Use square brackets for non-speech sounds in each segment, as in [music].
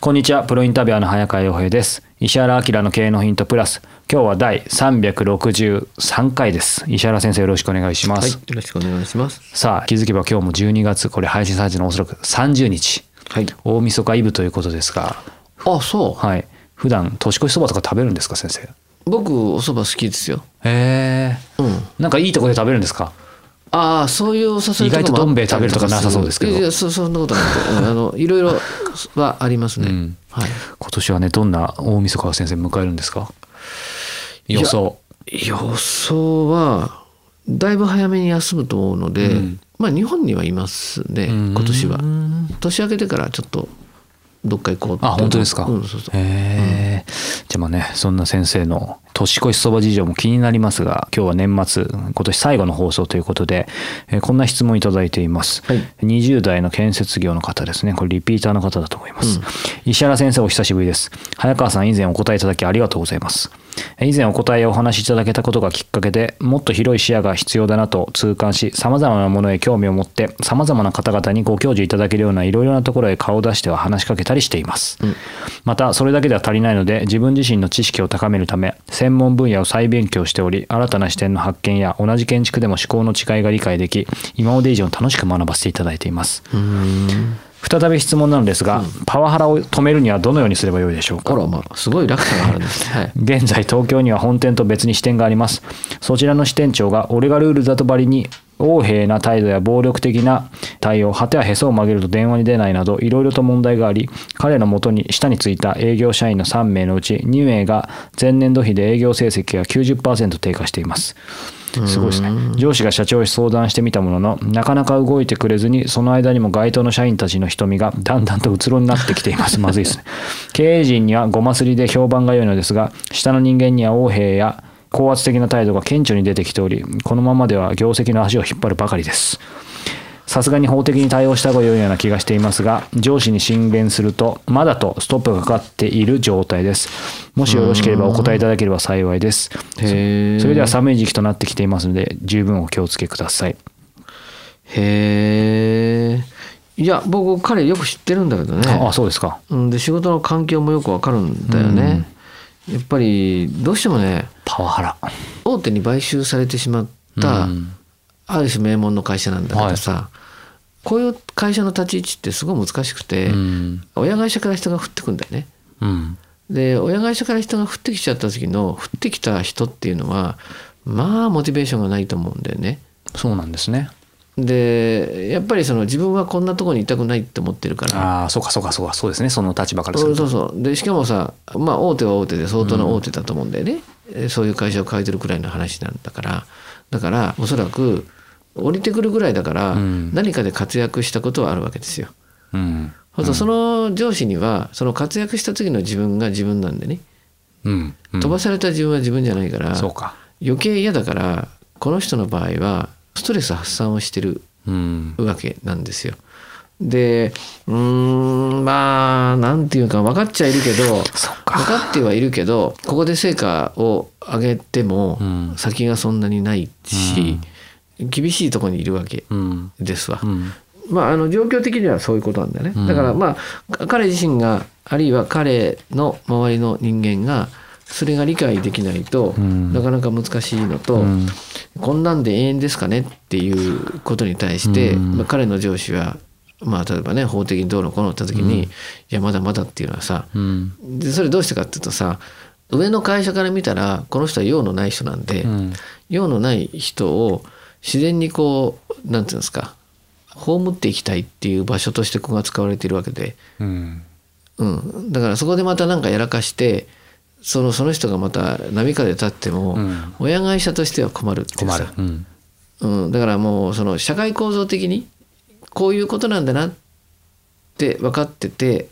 こんにちは、プロインタビュアーの早川洋平です。石原明の経営のヒントプラス。今日は第363回です。石原先生よろしくお願いしまはい、す。よろしくお願いします。さあ、気づけば今日も12月、これ配信されてるのおそらく30日。はい。大晦日イブということですが、あ、そう。はい。普段年越しそばとか食べるんですか、先生？僕お蕎麦好きですよ。へえ。うん。なんかいいとこで食べるんですか？ああ、そういうお誘い意外とどん兵衛食べるとかなさそうですけどいや、そそんなことなくて、うんあの [laughs] いろいろはありますね。うんはい。今年はね、どんな大晦日を先生迎えるんですか？予想。予想はだいぶ早めに休むと思うので、うんまあ日本にはいますね。うん今年は年明けてからちょっとどっか行こうあ、本当ですか？うん、そうそう。へえ。じゃあまあね、そんな先生の年越しそば事情も気になりますが、今日は年末、今年最後の放送ということで、えーこんな質問いただいています。はい20代の建設業の方ですね。これリピーターの方だと思います。石原先生お久しぶりです。早川さん以前お答えいただきありがとうございます。えー以前お答えをお話しいただけたことがきっかけでもっと広い視野が必要だなと痛感し、様々なものへ興味を持って、様々な方々にご教授いただけるようないろいろなところへ顔を出しては話しかけたりしています。またそれだけでは足りないので自分自身の知識を高めるため専門分野を再勉強しており新たな視点の発見や同じ建築でも思考の違いが理解でき今まで以上に楽しく学ばせていただいています再び質問なのですが、パワハラを止めるにはどのようにすればよいでしょうか？あらまあすごい落差があるんですね。はい。現在東京には本店と別に支店がありますそちらの支店長が俺がルールだとばりに横柄な態度や暴力的な対応果てはへそを曲げると電話に出ないなどいろいろと問題があり彼のもとに下についた営業社員の3名のうち2名が前年度比で営業成績が90%低下しています。すごいですね。上司が社長に相談してみたもののなかなか動いてくれずにその間にも該当の社員たちの瞳がだんだんとうつろになってきています。[laughs] まずいですね。経営陣にはごますりで評判が良いのですが下の人間には横柄や高圧的な態度が顕著に出てきておりこのままでは業績の足を引っ張るばかりですさすがに法的に対応した方が良いような気がしていますが上司に進言するとまだとストップがかかっている状態ですもしよろしければお答えいただければ幸いです。それでは寒い時期となってきていますので十分お気をつけくださいへえ。いや僕彼よく知ってるんだけどね。ああそうですかうん、で仕事の環境もよくわかるんだよね。やっぱりどうしてもねパワハラ。大手に買収されてしまった、うん。ある種名門の会社なんだけどさ、こういう会社の立ち位置ってすごい難しくて、うん。親会社から人が降ってくんだよね。うん。で親会社から人が降ってきちゃった時の降ってきた人っていうのはまあモチベーションがないと思うんだよね。そうなんですねでやっぱりその自分はこんなところにいたくないって思ってるから。ああそうかそうかそうか。そうですね。その立場からすると。そうそう。でしかもさまあ大手は大手で相当な大手だと思うんだよね、えーそういう会社を変えてるくらいの話なんだから。だからおそらく降りてくるぐらいだからうん。何かで活躍したことはあるわけですよ。うん。そうするとその上司にはその活躍した時の自分が自分なんでね。うん。うん。飛ばされた自分は自分じゃないから、そうか。余計嫌だからこの人の場合はストレス発散をしてるうん。わけなんですよ。でうーんまあなんていうか分かっちゃいるけど分かってはいるけどここで成果を上げてもうん。先がそんなにないし、厳しいところにいるわけうん。ですわ。うん。まあ、あの状況的にはそういうことなんだよね。うん。だからまあ彼自身があるいは彼の周りの人間がそれが理解できないと、うん。なかなか難しいのと、うん。こんなんで永遠ですかねっていうことに対して、うん。まあ、彼の上司は、まあ、例えばね法的にどうのこうのって時に、いやまだまだっていうのはさうん。でそれどうしてかっていうとさ上の会社から見たらこの人は用のない人なんで、うん。用のない人を自然にこうなんていうんですか葬っていきたいっていう場所としてここが使われているわけで、うん。うん、だからそこでまた何かやらかしてそのその人がまた波風立っても、うん。親会社としては困るっていう困さる。うん。うん、だからもうその社会構造的にこういうことなんだなって分かってて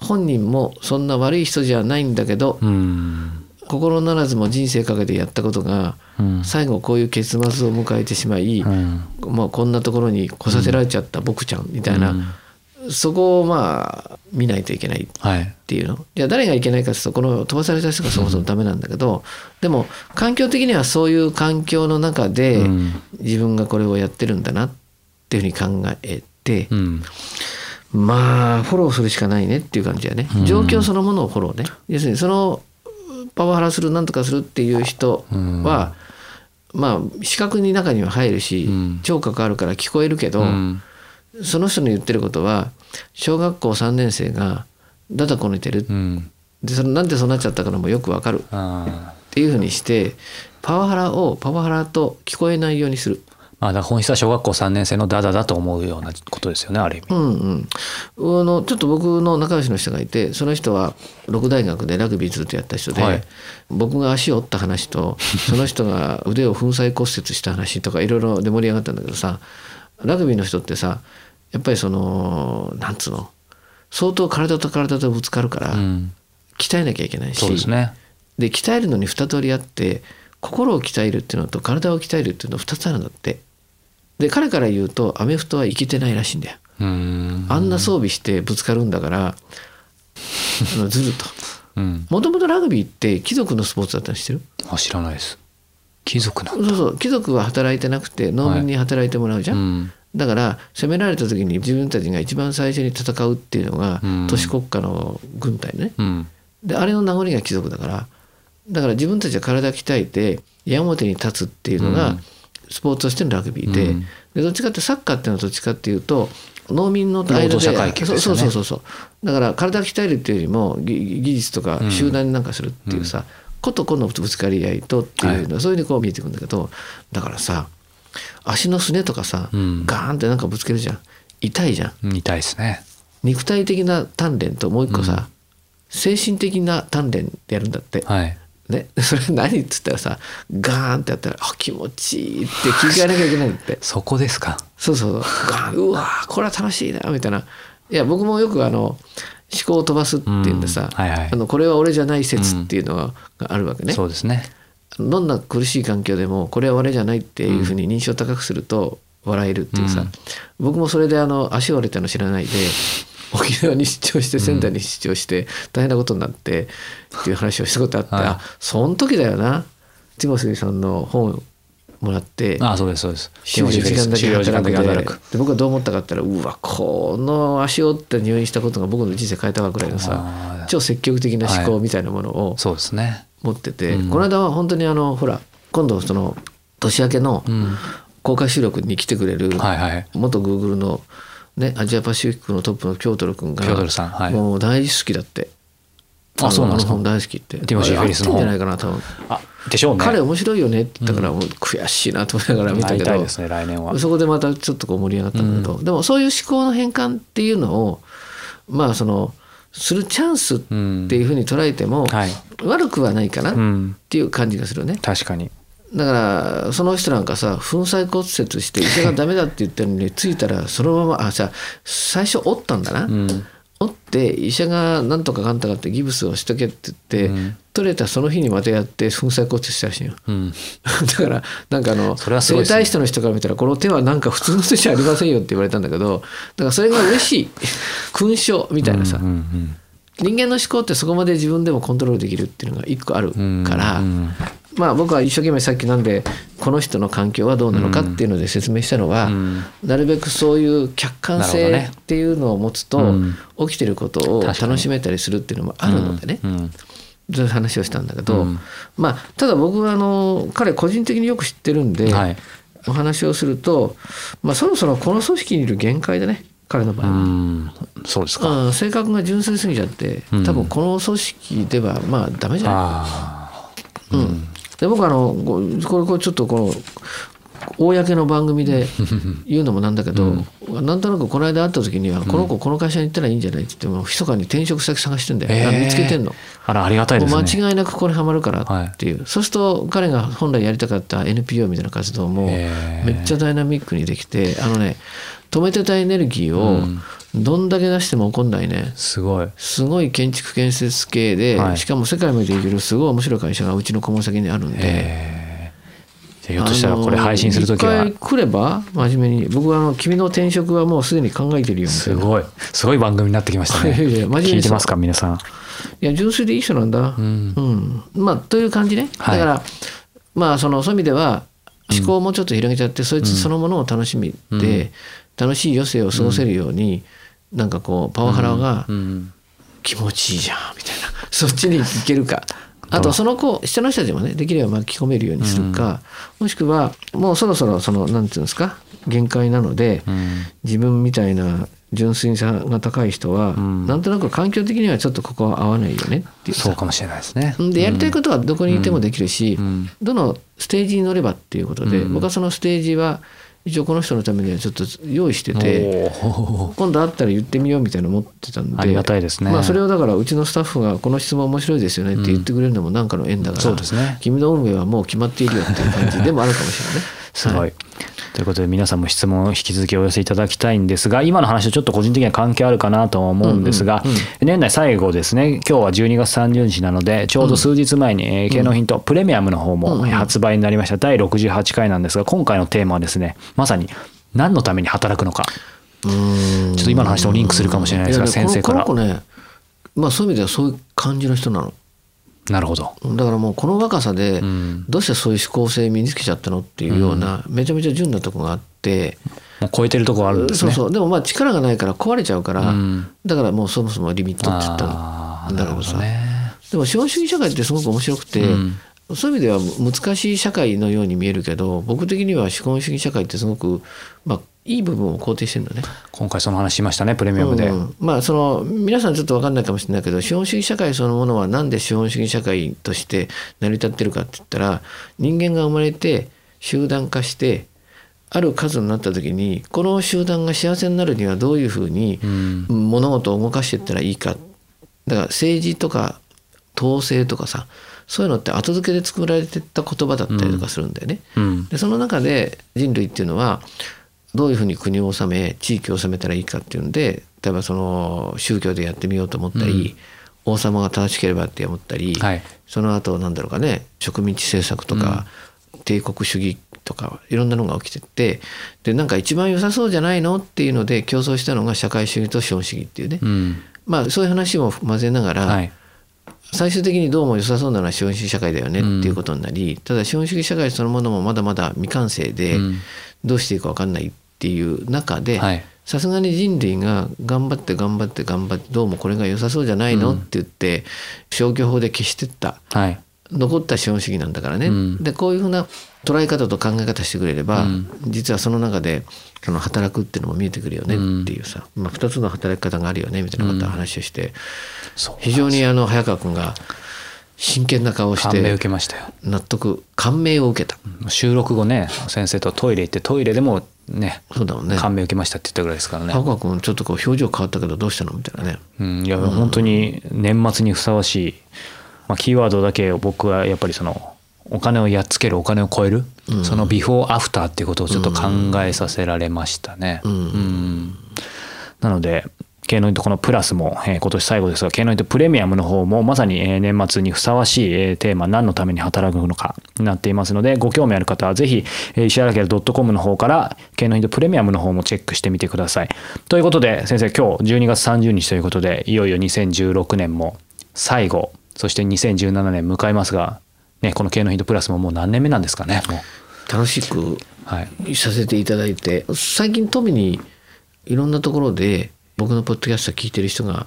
本人もそんな悪い人じゃないんだけどうん。心ならずも人生かけてやったことがうん。最後こういう結末を迎えてしまい、うん。まあ、こんなところに来させられちゃった僕ちゃんみたいな、そこをまあ見ないといけないっはいていうの。い。や誰がいけないかっていうとこの飛ばされた人がそもそもダメなんだけどでも環境的にはそういう環境の中でうん。自分がこれをやってるんだなっていうふうに考えてうん。まあフォローするしかないねっていう感じだね。状況そのものをフォローね。要するにそのパワハラするなんとかするっていう人はまあ視覚に中には入るしうん。聴覚あるから聞こえるけどうん。その人の言ってることは小学校3年生がだだこねてる。うん。でそのなんでそうなっちゃったかのもよくわかる。あっていうふうにしてパワハラをパワハラと聞こえないようにする。まあだ本質は小学校3年生のダダだと思うようなことですよねある意味。うんうん、あのちょっと僕の仲良しの人がいてその人は六大学でラグビーずっとやった人で、はい。僕が足を折った話とその人が腕を粉砕骨折した話とかいろいろで盛り上がったんだけどさラグビーの人ってさやっぱりそのなんつうの？相当体と体とぶつかるから、うん。鍛えなきゃいけないしそうですね。で鍛えるのに2通りあって心を鍛えるっていうのと体を鍛えるっていうの2つあるんだって。で彼から言うとアメフトは生きてないらしいんだよ。うん。あんな装備してぶつかるんだから、ずると。うん。もともとラグビーって貴族のスポーツだったの知ってる？あ知らないです。貴族そうそう。貴族は働いてなくて農民に働いてもらうじゃん、うんだから攻められた時に自分たちが一番最初に戦うっていうのがうん。都市国家の軍隊ね。うん。であれの名残が貴族だからだから自分たちは体鍛えて矢面に立つっていうのがうん。スポーツとしてのラグビーで,、うん。でどっちかってサッカーっていうのはどっちかっていうと農民の間でね。そうそうそうそう。だから体鍛えるっていうよりもぎ技術とかうん。集団になんかするっていうさ、個と個のぶつかり合いとっていうのはそういうふうにこう見えてくるんだけどだからさ足のすねとかさ、うん。ガーンってなんかぶつけるじゃん。痛いじゃん。うん痛いですね。肉体的な鍛錬ともう一個さ、精神的な鍛錬でやるんだって、はい。ね、[laughs] それ何っつったらさガーンってやったらあ気持ちいいって切り替えなきゃいけないんだって。そこですか。そうそう。ガーンうわーこれは楽しいなみたいな。いや僕もよくあの思考を飛ばすっていうんでさ、うん。はいはい。あのこれは俺じゃない説っていうのがあるわけね、そうですねどんな苦しい環境でもこれは俺じゃないっていうふうに認証高くすると笑えるっていうさ、うん。僕もそれであの足折れたの知らないで沖縄に出張して仙台に出張して大変なことになってっていう話をしたことあって、はい。あその時だよな。ティモスリーさんの本もらってあそうですそうです。週4時間だけ週4時間だ働く。で僕はどう思ったかって言ったらうわこの足折って入院したことが僕の人生変えたわぐらいのさ超積極的な思考みたいなものをそうですね持ってて、うん。この間は本当にあのほら今度その年明けのうん。公開収録に来てくれる元グーグルの、ね、アジアパシフィックのトップのキョートル君がもう大好きだって。あそうなんですか？あの本大好きって。ティモシーフェリスのじゃないかな多分。あでしょうね。彼面白いよねって言ったから、もう悔しいなと思いながら見たけど。ですね来年は。そこでまたちょっとこう盛り上がったんだけど、でもそういう思考の変換っていうのをまあそのするチャンスっていうふうに捉えても、はい。悪くはないかなっうん。ていう感じがするね。確かに。だからその人なんかさ粉砕骨折して医者がダメだって言ったのについたらそのままあじゃあ最初折ったんだな、うん折って医者がなんとかかんとかってギブスをしとけって言って、うん。取れたその日にまたやって粉砕骨折したらしいよ。うん。[laughs] だからなんかあのそれはすごいですね。整体師の人から見たらこの手はなんか普通の手じゃありませんよって言われたんだけどだからそれが嬉しい。勲章みたいなさ、うんうん人間の思考ってそこまで自分でもコントロールできるっていうのが一個あるうんから、うん。まあ僕は一生懸命さっきなんでこの人の環境はどうなのかっていうので説明したのは、うん。なるべくそういう客観性っていうのを持つと、うん。起きてることを楽しめたりするっていうのもあるのでね、うん。そういう話をしたんだけど、うん。まあただ僕はあの彼個人的によく知ってるんで、はい。お話をすると、まあ、そろそろこの組織にいる限界でね。彼の場う合は。ん。そうですか。うん、性格が純粋すぎちゃってうん。多分この組織ではまあダメじゃない？あうん、で僕あのここれこれちょっとこの公の番組で言うのもなんだけど、なんとなくこの間会った時には、この子この会社に行ったらいいんじゃないって言っても密かに転職先探してんだよ、えー。見つけてんの。あらありがたいですね。間違いなくここにはまるからっていう、そうすると彼が本来やりたかった NPO みたいな活動もめっちゃダイナミックにできてあのね止めてたエネルギーをどんだけ出しても起こんないね。すごい。すごい建築建設系で、はい。しかも世界まで行けるすごい面白い会社がうちの顧問先にあるんで。ひょっとしたらこれ配信するときは一回来れば真面目に僕はあの君の転職はもうすでに考えてるよすごい。すごい番組になってきましたね。[laughs] いや真面目に聞いてますか皆さん。いや純粋でいい人なんだ。うん、まあという感じね、はい。だからまあそのそういう意味では思考をもうちょっと広げちゃって、そいつそのものを楽しみで、楽しい余生を過ごせるように、なんかこうパワハラがうん気持ちいいじゃんみたいな。[laughs] そっちに行けるか。[laughs] あとその子下の人たちもねできれば巻き込めるようにするか、もしくはもうそろそろそのなんていうんですか限界なので、うん。自分みたいな純粋さが高い人は、ん。なんとなく環境的にはちょっとここは合わないよねっていう。さそうかもしれないですね。でやりたいことはどこにいてもできるし、ん。どのステージに乗ればっていうことで、うん。僕はそのステージは一応この人のためにはちょっと用意してて。今度会ったら言ってみようみたいなの持ってたんでありがたいですねまあ、それをだからうちのスタッフがこの質問面白いですよねって言ってくれるのも何かの縁だから、そうですね君の運命はもう決まっているよっていう感じでもあるかもしれないね。すごい、はい。ということで皆さんも質問を引き続きお寄せいただきたいんですが今の話とちょっと個人的には関係あるかなと思うんですが、うんうん年内最後ですね。今日は12月30日なのでちょうど数日前に、えー芸能ヒントプレミアムの方もうんうん。発売になりました。第68回なんですが今回のテーマはですねまさに何のために働くのか。ちょっと今の話とリンクするかもしれないですが先生から。この子ねまあそういう意味ではそういう感じの人なの。なるほど。だからもうこの若さでん。どうしてそういう思考性身につけちゃったのっていうようなめちゃめちゃ純なとこがあって、もう超えてるところあるんですね。そうそう。でもまあ力がないから壊れちゃうから、うん。だからもうそもそもリミットって言ったんだけどさね。でも資本主義社会ってすごく面白くて、うん。そういう意味では難しい社会のように見えるけど僕的には資本主義社会ってすごく、まあ、いい部分を肯定してるのね。今回その話しましたねプレミアムで、うんまあその皆さんちょっと分かんないかもしれないけど資本主義社会そのものは何で資本主義社会として成り立ってるかって言ったら人間が生まれて集団化してある数になった時にこの集団が幸せになるにはどういうふうにん。物事を動かしていったらいいか。だから政治とか統制とかさそういうのって後付けで作られてった言葉だったりとかするんだよね。うん。でその中で人類っていうのはどういうふうに国を治め地域を治めたらいいかっていうんで例えばその宗教でやってみようと思ったり、王様が正しければって思ったり、はい。その後なんだろうかね植民地政策とか、帝国主義とかいろんなのが起きてってでなんか一番良さそうじゃないのっていうので競争したのが社会主義と資本主義っていうね、うん。まあそういう話も混ぜながら、はい。最終的にどうも良さそうなのは資本主義社会だよねっていうことになり、ただ資本主義社会そのものもまだまだ未完成で、うん。どうしていいか分かんないっていう中ではい。さすがに人類が頑張って頑張って頑張ってどうもこれが良さそうじゃないの、って言って消去法で消してった。はい。残った資本主義なんだからね、うん。でこういうふうな捉え方と考え方してくれれば、うん。実はその中でその働くっていうのも見えてくるよねっていうさ、まあ、2つの働き方があるよねみたいなことを話をして、非常にあの早川君が真剣な顔をし感銘受てけましたよ。納得感銘を受けた、収録後ね先生とトイレ行ってトイレでもね。そうだもんね。感銘受けましたって言ったぐらいですからね。早川君ちょっとこう表情変わったけどどうしたの？みたいなね。うん、いや本当に年末にふさわしい、まあ、キーワードだけを僕はやっぱりそのお金をやっつけるお金を超える、そのビフォーアフターっていうことをちょっと考えさせられましたね。うん。うん。なので経のイントこのプラスも、えー今年最後ですが経のイントプレミアムの方もまさに、えー年末にふさわしい、えーテーマ何のために働くのかになっていますのでご興味ある方はぜひ、えー石原家 .com の方から経のイントプレミアムの方もチェックしてみてください。ということで先生今日12月30日ということでいよいよ2016年も最後そして2017年迎えますが、ね、この経のヒントプラスももう何年目なんですかねもう楽しくはいさせていただいて最近富にいろんなところで僕のポッドキャスト聞いてる人が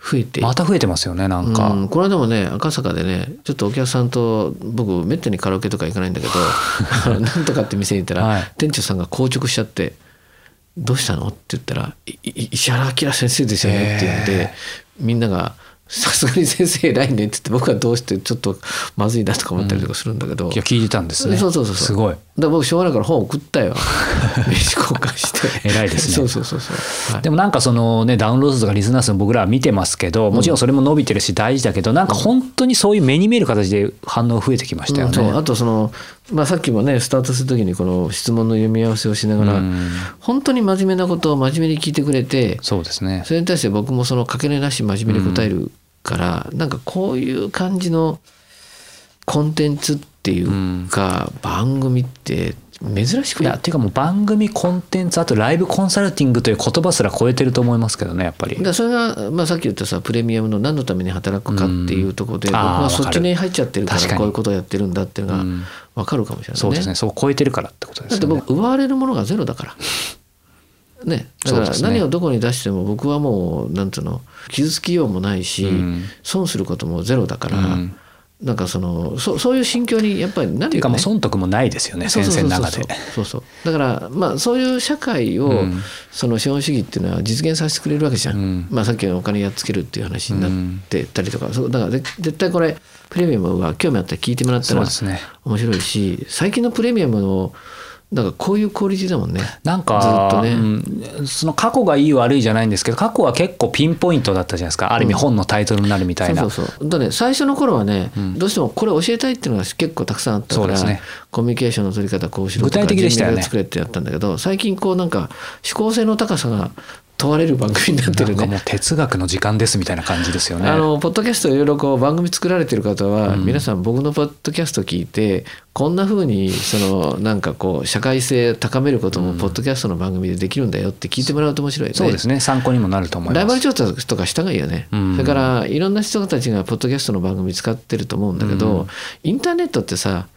増えてまた増えてますよねなんか、うん、この間もね赤坂でねちょっとお客さんと僕めったにカラオケとか行かないんだけど [laughs] なんとかって店に行ったら、はい。店長さんが硬直しちゃってどうしたの?」って言ったら「いい石原明先生ですよね」って言って、へみんなが「さすがに先生偉いね」って言って僕はどうしてちょっとまずいなとか思ったりとかするんだけど、いや聞いてたんですね。そうそうそうそう。すごいだから僕しょうがないから本送ったよ。[laughs] 名刺交換して。偉いですね。そうそうそうそう、はい。でもなんかそのねダウンロードとかリスナー数も僕らは見てますけどもちろんそれも伸びてるし大事だけどなんか本当にそういう目に見える形で反応増えてきましたようん。そう。ね。あとその、まあ、さっきもねスタートする時にこの質問の読み合わせをしながら、うん。本当に真面目なことを真面目に聞いてくれてそうですね。それに対して僕もそのかけねなし真面目に答えるから、なんかこういう感じのコンテンツっていうか、番組って珍しくい？やっていうかもう番組コンテンツあとライブコンサルティングという言葉すら超えてると思いますけどねやっぱり。だそれが、まあ、さっき言ったさプレミアムの何のために働くかっていうところで、うん。僕はそっちに入っちゃってるからるこういうことをやってるんだっていうのがうん。分かるかもしれないね。そうですね。そう超えてるからってことでだって。僕奪われるものがゼロだから。ね、だから何をどこに出しても僕はもうなんつうの傷つきようもないし、うん。損することもゼロだから、うんなんかそのそそういう心境にやっぱりなるよね。っていうかもう損得もないですよね先生の中で。そうそう。だからまあそういう社会を、うん。その資本主義っていうのは実現させてくれるわけじゃん、うん。まあ、さっきのお金やっつけるっていう話になってたりとか、そうだからぜ絶対これプレミアムは興味あったら聞いてもらったら面白いし最近のプレミアムのなんかこういうクオリティだもんね。なんずっかとね。うんその過去がいい悪いじゃないんですけど過去は結構ピンポイントだったじゃないですか。ある意味本のタイトルになるみたいな。そうそうそう。だね最初の頃はね、どうしてもこれ教えたいっていうのが結構たくさんあったから、ね。コミュニケーションの取り方こうしろとか具体的でしたよね。作れってやったんだけど最近こうなんか思考性の高さが問われる番組になってるね。なんかもう哲学の時間ですみたいな感じですよね。あのポッドキャストいろいろこう番組作られてる方は、皆さん僕のポッドキャスト聞いてこんな風にそのなんかこう社会性高めることもポッドキャストの番組でできるんだよって聞いてもらうと面白いよね。そうですね。参考にもなると思います。ライバル調査とかした方がいいよね、うん。それからいろんな人たちがポッドキャストの番組使ってると思うんだけど、インターネットってさ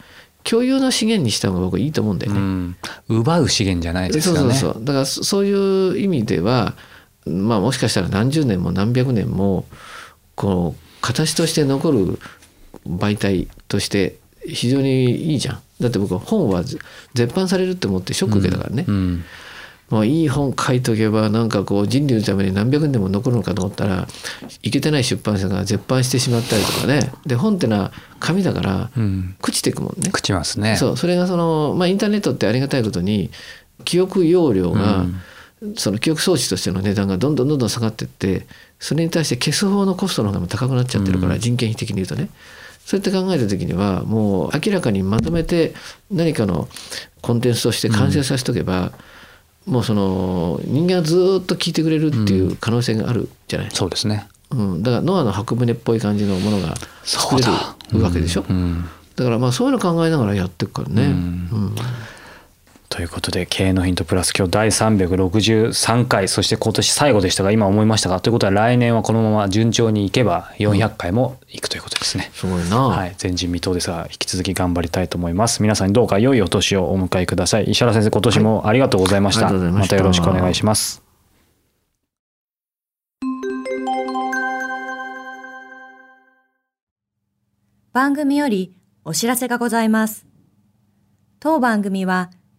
共有の資源にした方が僕いいと思うんだよね。うん、奪う資源じゃないですよね。そうそうそう。だからそそういう意味ではまあもしかしたら何十年も何百年もこう形として残る媒体として非常にいいじゃん。だって僕は本は絶版されるって思ってショック受けたからね、うんもういい本書いとけばなんかこう人類のために何百年でも残るのかと思ったらいけてない出版社が絶版してしまったりとかね。で本ってのは紙だからうん、朽ちていくもんね。朽ちますね。そうそれがその、まあ、インターネットってありがたいことに記憶容量が、その記憶装置としての値段がどんどんどんどん下がってってそれに対して消す方のコストの方が高くなっちゃってるから、人件費的に言うとね。そうやって考えた時にはもう明らかにまとめて何かのコンテンツとして完成させとけば、もうその人間がずーっと聞いてくれるっていう可能性があるじゃない、そうですね。うん、だからノアの箱舟っぽい感じのものが作れそうだ。るわけでしょ、うん。だからまあそういうの考えながらやっていくからね。うん。うんということで経営のヒントプラス今日第363回そして今年最後でしたが今思いましたがということは来年はこのまま順調にいけば400回もいくということですね。すごいな。はい、前人未到ですが引き続き頑張りたいと思います皆さんにどうか良いお年をお迎えください石原先生今年もありがとうございました,、はいありがとうございましたたよろしくお願いします番組よりお知らせがございます。当番組は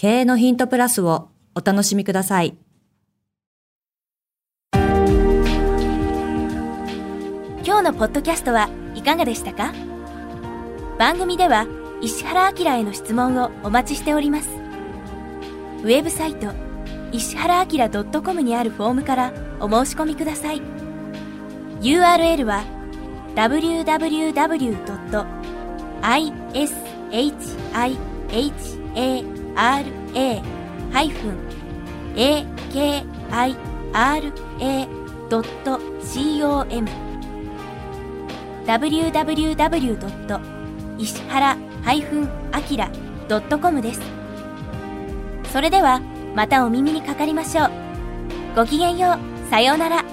経営のヒントプラスをお楽しみください。今日のポッドキャストはいかがでしたか？番組では石原明への質問をお待ちしております。ウェブサイト石原明 .com にあるフォームからお申し込みください。URL は www.ishiha.com www.akira.com www. 石原 -akira.com です。それではまたお耳にかかりましょう。ごきげんよう。さようなら。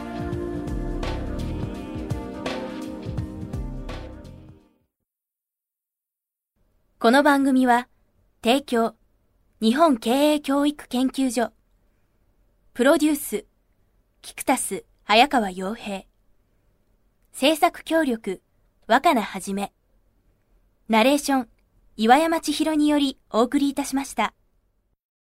この番組は、提供、日本経営教育研究所、プロデュース、キクタス、早川洋平、制作協力、若菜はじめ、ナレーション、岩山千尋によりお送りいたしました。